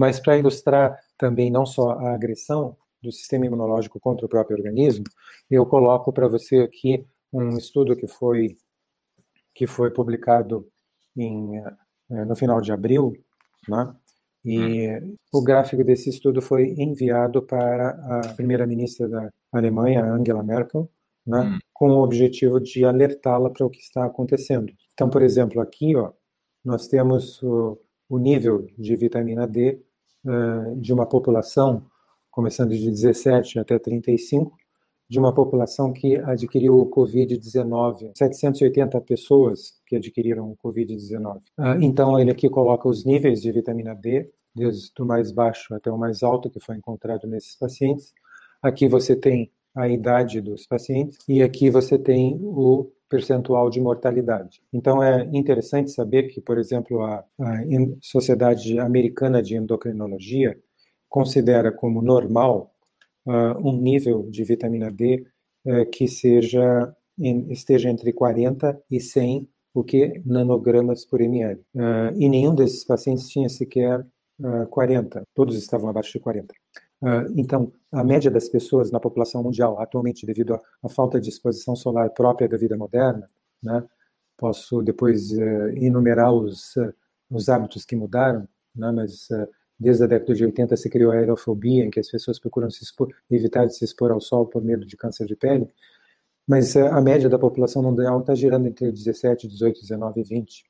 Mas para ilustrar também não só a agressão do sistema imunológico contra o próprio organismo, eu coloco para você aqui um estudo que foi que foi publicado em, eh, no final de abril, né? E o gráfico desse estudo foi enviado para a primeira-ministra da Alemanha, Angela Merkel, né, hum. com o objetivo de alertá-la para o que está acontecendo. Então, por exemplo, aqui ó, nós temos o, o nível de vitamina D de uma população, começando de 17 até 35, de uma população que adquiriu o Covid-19, 780 pessoas que adquiriram o Covid-19. Ah, então, ele aqui coloca os níveis de vitamina D, desde o mais baixo até o mais alto que foi encontrado nesses pacientes. Aqui você tem a idade dos pacientes e aqui você tem o percentual de mortalidade. Então é interessante saber que, por exemplo, a, a Sociedade Americana de Endocrinologia considera como normal uh, um nível de vitamina D uh, que seja em, esteja entre 40 e 100 o que nanogramas por ml. Uh, e nenhum desses pacientes tinha sequer 40, todos estavam abaixo de 40. Então, a média das pessoas na população mundial, atualmente, devido à falta de exposição solar própria da vida moderna, né, posso depois enumerar os, os hábitos que mudaram, né, mas Desde a década de 80 se criou a aerofobia, em que as pessoas procuram expor, evitar de se expor ao sol por medo de câncer de pele. Mas eh, a média da população mundial está girando entre 17, 18, 19 e 20.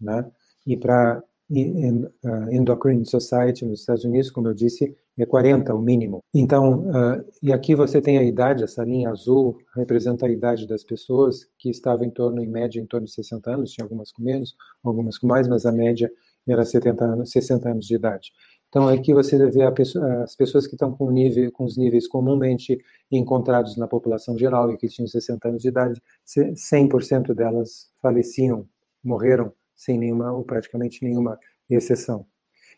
Né? E para a Endocrine Society nos Estados Unidos, como eu disse, é 40 o mínimo. Então, uh, e aqui você tem a idade, essa linha azul representa a idade das pessoas, que estava em torno, em média, em torno de 60 anos, tinha algumas com menos, algumas com mais, mas a média era 70 anos, 60 anos de idade. Então, aqui você vê pessoa, as pessoas que estão com, nível, com os níveis comumente encontrados na população geral e que tinham 60 anos de idade, 100% delas faleciam, morreram sem nenhuma, ou praticamente nenhuma exceção.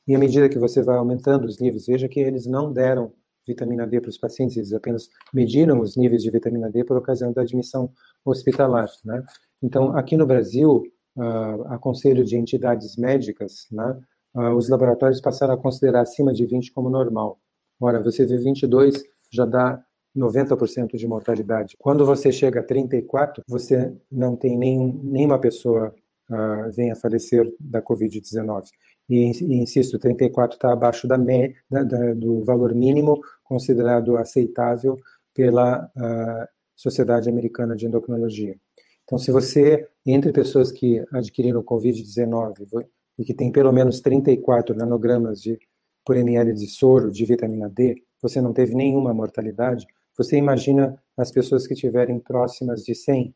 E à medida que você vai aumentando os níveis, veja que eles não deram vitamina D para os pacientes, eles apenas mediram os níveis de vitamina D por ocasião da admissão hospitalar. Né? Então, aqui no Brasil, uh, a conselho de entidades médicas, né, uh, os laboratórios passaram a considerar acima de 20 como normal. Ora, você vê 22, já dá 90% de mortalidade. Quando você chega a 34, você não tem nem, nenhuma pessoa uh, venha falecer da Covid-19. E, insisto, 34 está abaixo da, me, da, da, do valor mínimo considerado aceitável pela uh, Sociedade Americana de Endocrinologia. Então, se você, entre pessoas que adquiriram Covid-19 e que tem pelo menos 34 nanogramas de, por ml de soro de vitamina D, você não teve nenhuma mortalidade, você imagina as pessoas que tiverem próximas de 100,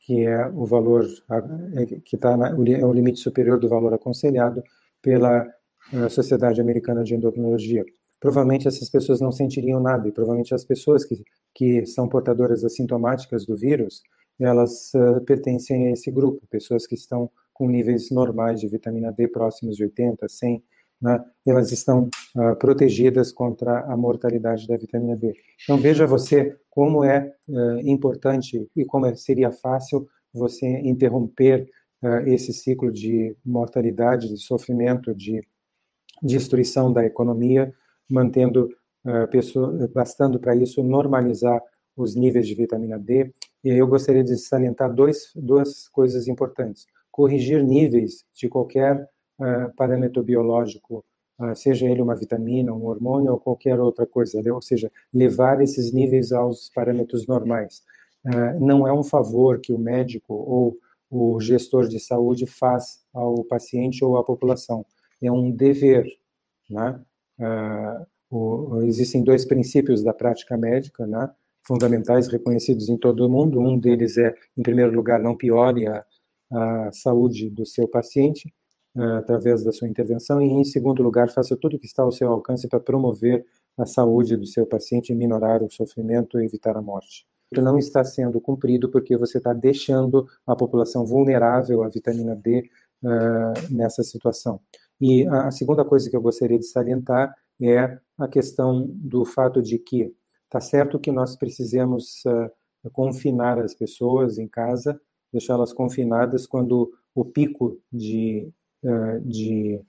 que é o valor, é, que está é o limite superior do valor aconselhado pela eh, Sociedade Americana de Endocrinologia. Provavelmente essas pessoas não sentiriam nada, e provavelmente as pessoas que, que são portadoras assintomáticas do vírus, elas uh, pertencem a esse grupo, pessoas que estão com níveis normais de vitamina D próximos de 80, 100, né, elas estão uh, protegidas contra a mortalidade da vitamina D. Então veja você como é uh, importante e como é, seria fácil você interromper esse ciclo de mortalidade, de sofrimento, de destruição da economia, mantendo pessoa, bastando para isso normalizar os níveis de vitamina D. E eu gostaria de salientar dois, duas coisas importantes corrigir níveis de qualquer uh, parâmetro biológico, uh, seja ele uma vitamina, um hormônio ou qualquer outra coisa, ou seja, levar esses níveis aos parâmetros normais. Uh, não é um favor que o médico ou o gestor de saúde faz ao paciente ou à população, é um dever. Né? O, existem dois princípios da prática médica, né? fundamentais, reconhecidos em todo o mundo. Um deles é, em primeiro lugar, não piore a, a saúde do seu paciente uh, através da sua intervenção e, em segundo lugar, faça tudo o que está ao seu alcance para promover a saúde do seu paciente minorar o sofrimento e evitar a morte. Não está sendo cumprido porque você está deixando a população vulnerável à vitamina D uh, nessa situação. E a segunda coisa que eu gostaria de salientar é a questão do fato de que está certo que nós precisamos uh, confinar as pessoas em casa, deixá-las confinadas quando o pico de, uh, de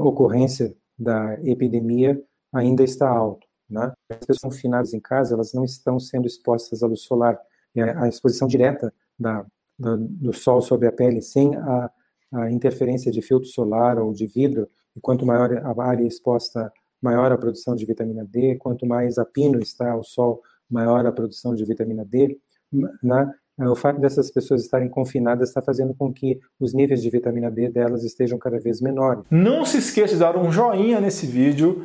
ocorrência da epidemia ainda está alto. Né? As pessoas confinadas em casa, elas não estão sendo expostas à luz solar. A exposição direta da, da, do sol sobre a pele, sem a, a interferência de filtro solar ou de vidro, e quanto maior a área exposta, maior a produção de vitamina D, quanto mais a pino está ao sol, maior a produção de vitamina D. Né? O fato dessas pessoas estarem confinadas está fazendo com que os níveis de vitamina D delas estejam cada vez menores. Não se esqueça de dar um joinha nesse vídeo,